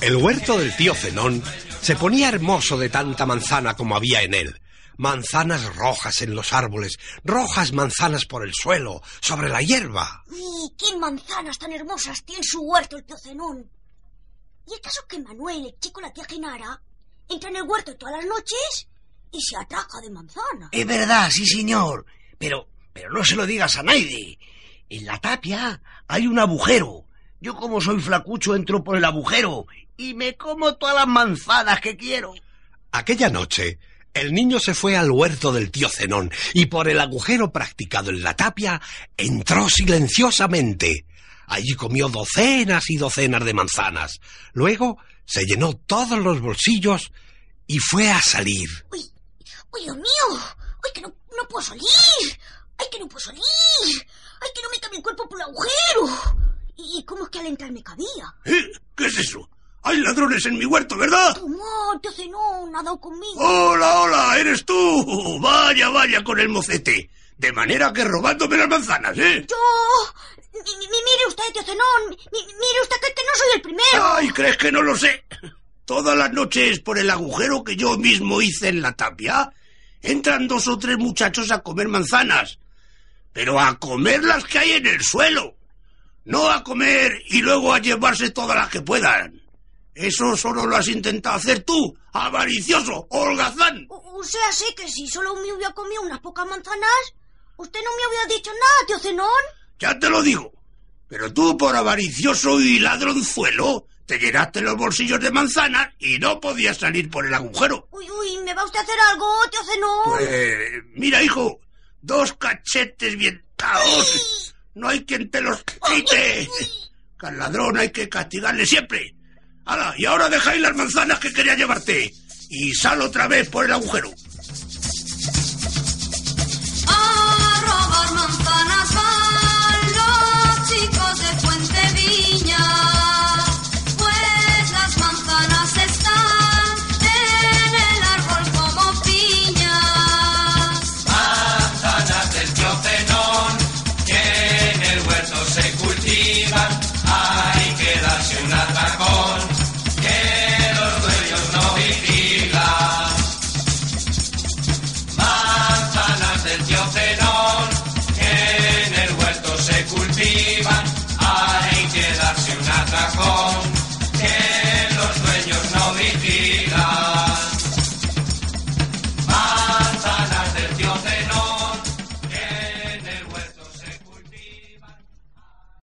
El huerto del tío Zenón se ponía hermoso de tanta manzana como había en él. Manzanas rojas en los árboles, rojas manzanas por el suelo, sobre la hierba. ¡Y qué manzanas tan hermosas tiene su huerto el tío Zenón! ¿Y el caso que Manuel, el chico la tía Genara, entra en el huerto todas las noches y se atraca de manzana? Es verdad, sí, señor. Pero, pero no se lo digas a nadie. En la tapia hay un agujero. Yo como soy flacucho entro por el agujero y me como todas las manzanas que quiero. Aquella noche, el niño se fue al huerto del tío Zenón y por el agujero practicado en la tapia entró silenciosamente. Allí comió docenas y docenas de manzanas. Luego se llenó todos los bolsillos y fue a salir. ¡Uy! ¡Uy, Dios mío! ¡Ay, que no, no puedo salir! ¡Ay, que no puedo salir! ¡Ay, que no meta mi cuerpo por el agujero! ¿Y cómo es que al entrar me cabía? ¿Eh? ¿Qué es eso? Hay ladrones en mi huerto, ¿verdad? Tío Zenón, ha dado conmigo. Hola, hola, eres tú. Vaya, vaya con el mocete. De manera que robándome las manzanas, ¿eh? Yo... Mi- mire usted, tío Zenón. mi- mire usted que, que no soy el primero. Ay, ¿crees que no lo sé? Todas las noches por el agujero que yo mismo hice en la tapia, entran dos o tres muchachos a comer manzanas. Pero a comer las que hay en el suelo. No a comer y luego a llevarse todas las que puedan. Eso solo lo has intentado hacer tú, avaricioso, holgazán. O, o sea, sé que si solo me hubiera comido unas pocas manzanas, usted no me hubiera dicho nada, tío Zenón. Ya te lo digo. Pero tú, por avaricioso y ladronzuelo, te llenaste los bolsillos de manzanas y no podías salir por el agujero. Uy, uy, ¿me va usted a hacer algo, tío Zenón? Pues, mira, hijo, dos cachetes bien taos. No hay quien te los Que al ladrón hay que castigarle siempre. Hala, y ahora dejáis las manzanas que quería llevarte. Y sal otra vez por el agujero.